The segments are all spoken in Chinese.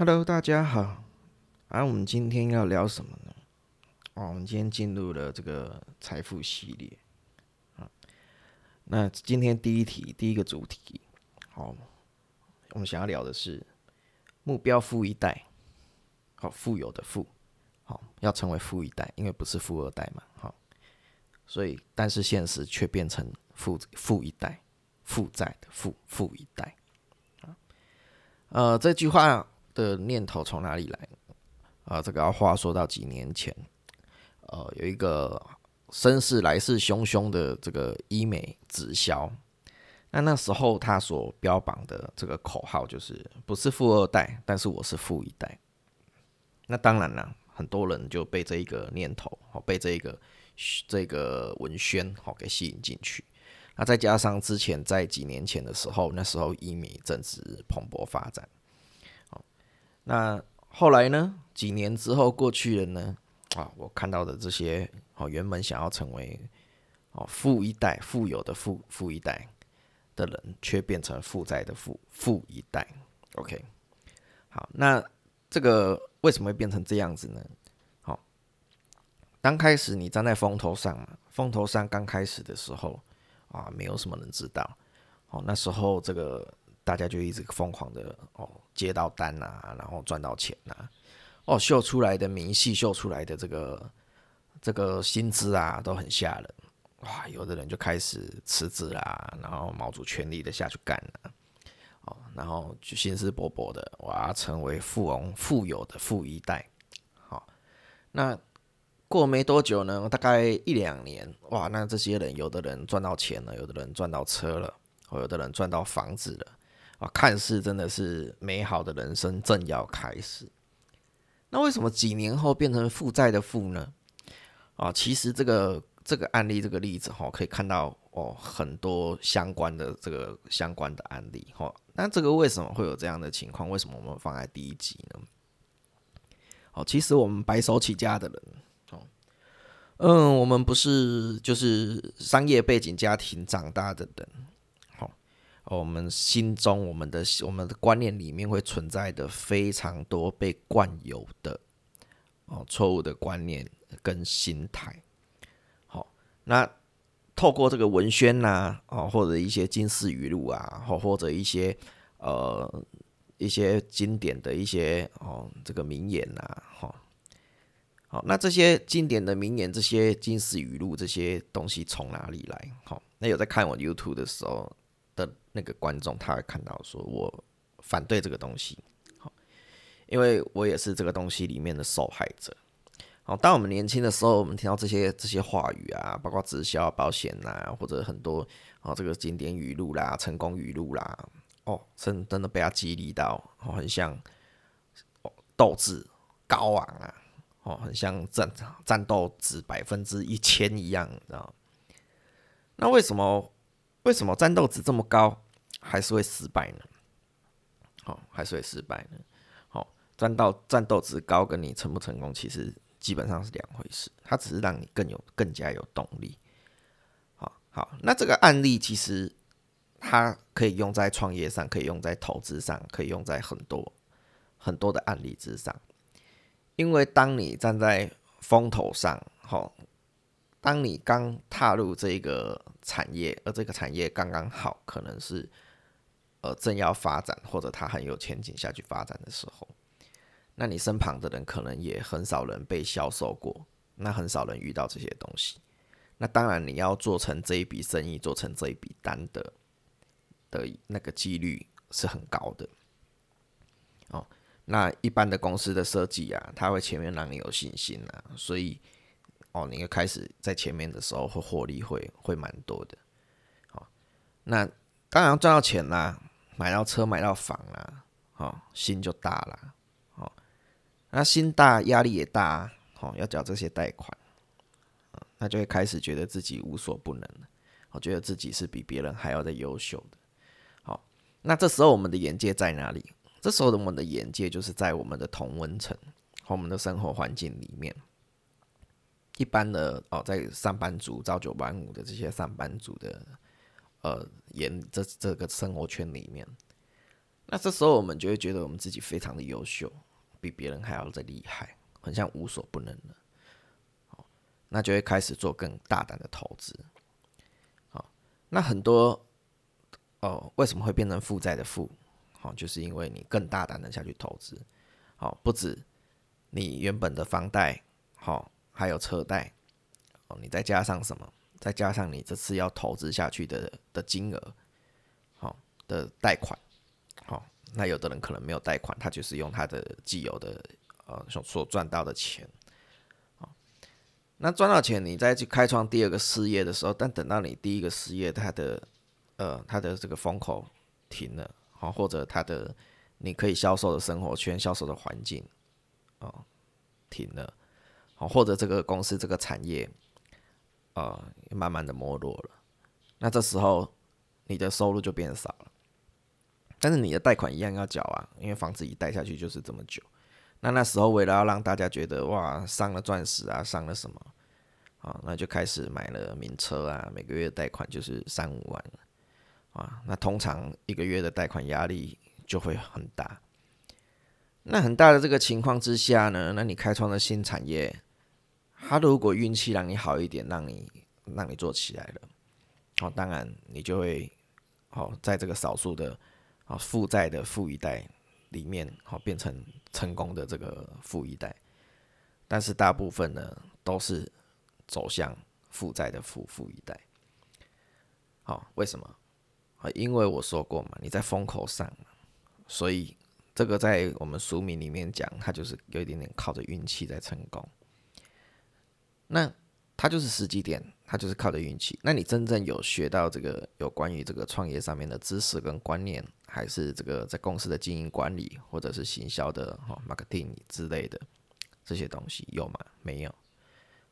Hello，大家好。啊，我们今天要聊什么呢？哦，我们今天进入了这个财富系列。啊，那今天第一题，第一个主题，好，我们想要聊的是目标富一代。好，富有的富，好，要成为富一代，因为不是富二代嘛，好，所以但是现实却变成富富一代，负债的富富一代。啊，呃，这句话。的念头从哪里来？啊，这个要话说到几年前，呃，有一个声势来势汹汹的这个医美直销，那那时候他所标榜的这个口号就是不是富二代，但是我是富一代。那当然了，很多人就被这一个念头，哦，被这一个这个文宣，哦，给吸引进去。那再加上之前在几年前的时候，那时候医美正值蓬勃发展。那后来呢？几年之后过去了呢？啊，我看到的这些哦，原本想要成为哦富一代、富有的富富一代的人，却变成负债的富富一代。OK，好，那这个为什么会变成这样子呢？好，刚开始你站在风头上嘛，风头上刚开始的时候啊，没有什么人知道。哦，那时候这个。大家就一直疯狂的哦，接到单啊，然后赚到钱呐，哦，秀出来的明细，秀出来的这个这个薪资啊，都很吓人哇！有的人就开始辞职啦，然后卯足全力的下去干了，哦，然后就心思勃勃的，我要成为富翁、富有的富一代。好，那过没多久呢，大概一两年，哇，那这些人，有的人赚到钱了，有的人赚到车了，有的人赚到房子了。啊，看似真的是美好的人生正要开始，那为什么几年后变成负债的负呢？啊，其实这个这个案例这个例子哈，可以看到哦很多相关的这个相关的案例哈。那这个为什么会有这样的情况？为什么我们放在第一集呢？哦，其实我们白手起家的人哦，嗯，我们不是就是商业背景家庭长大的人。我们心中，我们的我们的观念里面会存在的非常多被惯有的哦错误的观念跟心态。好，那透过这个文宣呐，哦或者一些金丝语录啊，或或者一些呃一些经典的一些哦这个名言呐，哈，好，那这些经典的名言，这些金丝语录这些东西从哪里来？好，那有在看我 YouTube 的时候。的那个观众他会看到说，我反对这个东西，好，因为我也是这个东西里面的受害者。好，当我们年轻的时候，我们听到这些这些话语啊，包括直销、保险呐，或者很多哦这个经典语录啦、成功语录啦，哦，真真的被他激励到，哦，很像斗志高昂啊，哦，很像战战斗值百分之一千一样，知道那为什么？为什么战斗值这么高，还是会失败呢？好，还是会失败呢？好，战斗战斗值高跟你成不成功，其实基本上是两回事。它只是让你更有更加有动力。好好，那这个案例其实它可以用在创业上，可以用在投资上，可以用在很多很多的案例之上。因为当你站在风头上，好。当你刚踏入这个产业，而这个产业刚刚好可能是呃正要发展，或者它很有前景下去发展的时候，那你身旁的人可能也很少人被销售过，那很少人遇到这些东西，那当然你要做成这一笔生意，做成这一笔单的的那个几率是很高的。哦，那一般的公司的设计啊，它会前面让你有信心啊，所以。哦，你一开始在前面的时候会获利会会蛮多的，好，那当然赚到钱啦，买到车买到房啦，好，心就大了，好，那心大压力也大，好，要缴这些贷款，那就会开始觉得自己无所不能，我觉得自己是比别人还要的优秀的，好，那这时候我们的眼界在哪里？这时候的我们的眼界就是在我们的同温层和我们的生活环境里面。一般的哦，在上班族朝九晚五的这些上班族的呃，演这这个生活圈里面，那这时候我们就会觉得我们自己非常的优秀，比别人还要再厉害，很像无所不能的。好，那就会开始做更大胆的投资。好，那很多哦，为什么会变成负债的负？好，就是因为你更大胆的下去投资。好，不止你原本的房贷，好，还有车贷，哦，你再加上什么？再加上你这次要投资下去的的金额，好，的贷款。好，那有的人可能没有贷款，他就是用他的既有的呃所所赚到的钱，好，那赚到钱，你再去开创第二个事业的时候，但等到你第一个事业它的呃它的这个风口停了，好，或者它的你可以销售的生活圈、销售的环境哦停了，好，或者这个公司这个产业呃慢慢的没落了，那这时候你的收入就变少了。但是你的贷款一样要缴啊，因为房子一贷下去就是这么久。那那时候为了要让大家觉得哇，上了钻石啊，上了什么啊，那就开始买了名车啊，每个月贷款就是三五万啊。那通常一个月的贷款压力就会很大。那很大的这个情况之下呢，那你开创的新产业，他如果运气让你好一点，让你让你做起来了，哦，当然你就会哦，在这个少数的。啊，负债的富一代里面，好变成成功的这个富一代，但是大部分呢都是走向负债的富富一代。好，为什么？啊，因为我说过嘛，你在风口上，所以这个在我们俗名里面讲，它就是有一点点靠着运气在成功。那它就是时机点。他就是靠着运气。那你真正有学到这个有关于这个创业上面的知识跟观念，还是这个在公司的经营管理，或者是行销的哈 marketing 之类的这些东西有吗？没有。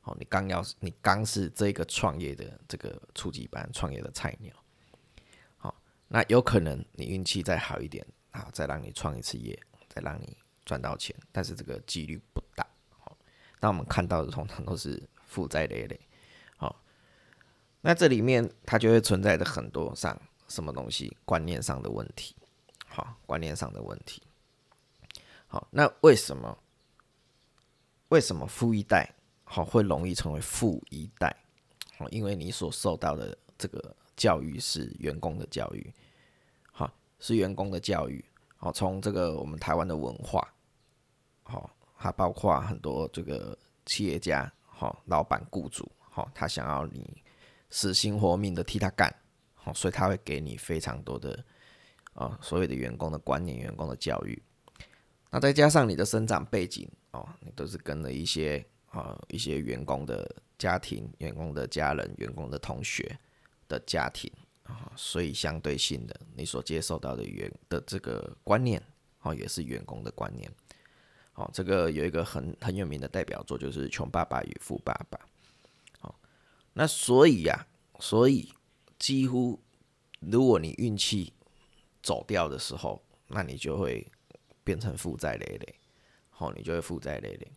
哦，你刚要你刚是这个创业的这个初级班创业的菜鸟，好，那有可能你运气再好一点好，再让你创一次业，再让你赚到钱，但是这个几率不。那我们看到的通常都是负债累累。好那这里面它就会存在着很多上什么东西观念上的问题，好，观念上的问题。好，那为什么为什么富一代好会容易成为富一代？好，因为你所受到的这个教育是员工的教育，好，是员工的教育。好，从这个我们台湾的文化，还包括很多这个企业家，好，老板雇主，好，他想要你。死心活命的替他干，好，所以他会给你非常多的啊，所谓的员工的观念、员工的教育。那再加上你的生长背景哦，你都是跟了一些啊一些员工的家庭、员工的家人、员工的同学的家庭啊，所以相对性的，你所接受到的员的这个观念哦，也是员工的观念。哦，这个有一个很很有名的代表作，就是《穷爸爸与富爸爸》。哦那所以呀，所以几乎如果你运气走掉的时候，那你就会变成负债累累，好，你就会负债累累。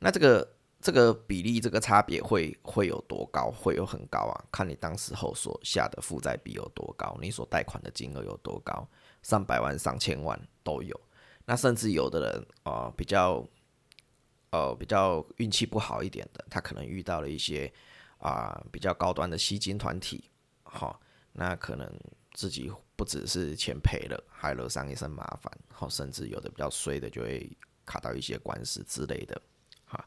那这个这个比例，这个差别会会有多高？会有很高啊？看你当时候所下的负债比有多高，你所贷款的金额有多高，上百万、上千万都有。那甚至有的人啊，比较呃比较运气不好一点的，他可能遇到了一些。啊，比较高端的吸金团体，好，那可能自己不只是钱赔了，还惹上一身麻烦，好，甚至有的比较衰的就会卡到一些官司之类的，哈，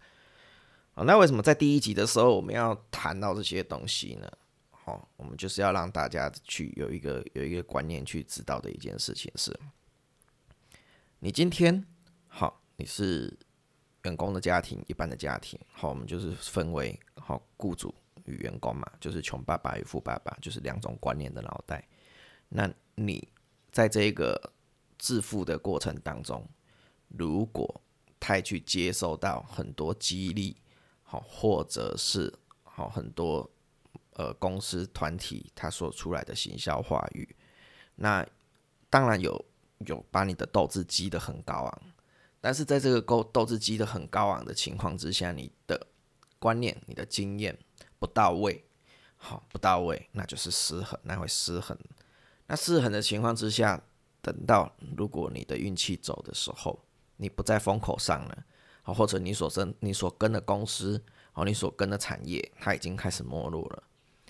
好，那为什么在第一集的时候我们要谈到这些东西呢？好，我们就是要让大家去有一个有一个观念去知道的一件事情是，你今天好，你是员工的家庭，一般的家庭，好，我们就是分为好雇主。与员工嘛，就是穷爸爸与富爸爸，就是两种观念的脑袋。那你在这个致富的过程当中，如果太去接受到很多激励，好，或者是好很多呃公司团体他所出来的行销话语，那当然有有把你的斗志激得很高昂，但是在这个斗斗志激得很高昂的情况之下，你的观念、你的经验。不到位，好不到位，那就是失衡，那会失衡。那失衡的情况之下，等到如果你的运气走的时候，你不在风口上了，好，或者你所跟你所跟的公司，好，你所跟的产业，它已经开始没落了，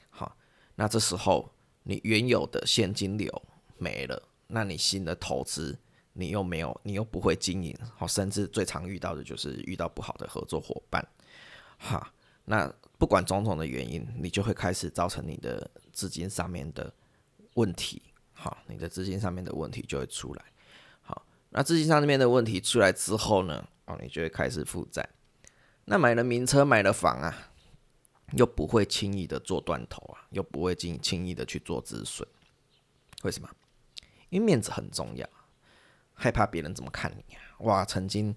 好，那这时候你原有的现金流没了，那你新的投资你又没有，你又不会经营，好，甚至最常遇到的就是遇到不好的合作伙伴，哈，那不管种种的原因，你就会开始造成你的资金上面的问题。好，你的资金上面的问题就会出来。好，那资金上面的问题出来之后呢？哦，你就会开始负债。那买了名车，买了房啊，又不会轻易的做断头啊，又不会轻轻易的去做止损。为什么？因为面子很重要，害怕别人怎么看你啊。哇，曾经。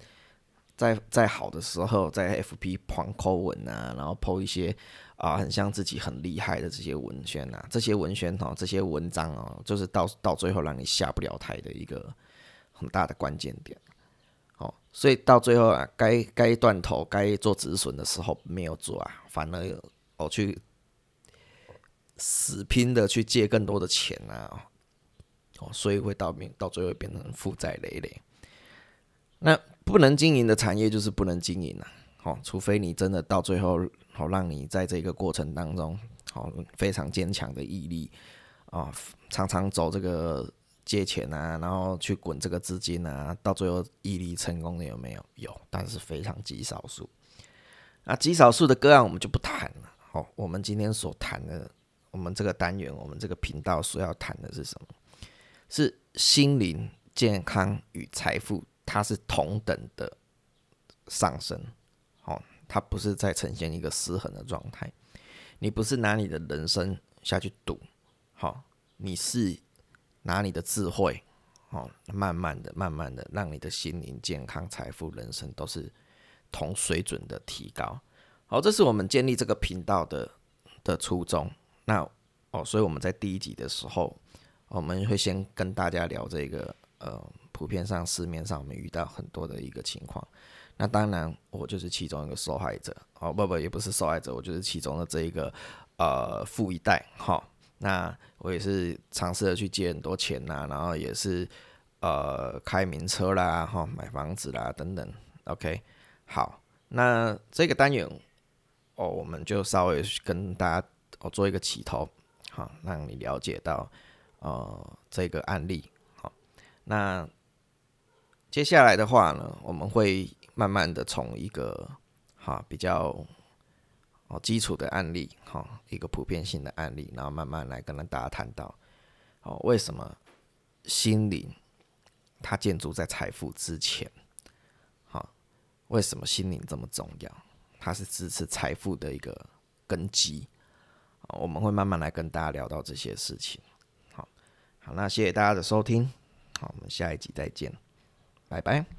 在在好的时候，在 FP 狂抠文啊，然后抛一些啊，很像自己很厉害的这些文宣啊，这些文宣哦，这些文章哦，就是到到最后让你下不了台的一个很大的关键点。哦，所以到最后啊，该该断头、该做止损的时候没有做啊，反而我去死拼的去借更多的钱啊，哦，所以会到变到最后变成负债累累。那不能经营的产业就是不能经营了，好，除非你真的到最后，好让你在这个过程当中，好非常坚强的毅力啊，常常走这个借钱啊，然后去滚这个资金啊，到最后毅力成功的有没有？有，但是非常极少数。那极少数的个案我们就不谈了。好，我们今天所谈的，我们这个单元，我们这个频道所要谈的是什么？是心灵健康与财富。它是同等的上升，哦，它不是在呈现一个失衡的状态。你不是拿你的人生下去赌，好，你是拿你的智慧，哦，慢慢的、慢慢的，让你的心灵健康、财富、人生都是同水准的提高。好，这是我们建立这个频道的的初衷。那哦，所以我们在第一集的时候，我们会先跟大家聊这个，呃。普遍上市面上我们遇到很多的一个情况，那当然我就是其中一个受害者哦，不不也不是受害者，我就是其中的这一个呃富一代哈。那我也是尝试着去借很多钱呐，然后也是呃开名车啦哈，买房子啦等等。OK，好，那这个单元哦，我们就稍微跟大家哦做一个起头，好，让你了解到呃这个案例好，那。接下来的话呢，我们会慢慢的从一个哈比较哦基础的案例哈一个普遍性的案例，然后慢慢来跟大家谈到哦为什么心灵它建筑在财富之前，好为什么心灵这么重要？它是支持财富的一个根基。我们会慢慢来跟大家聊到这些事情。好，那谢谢大家的收听，好，我们下一集再见。拜拜。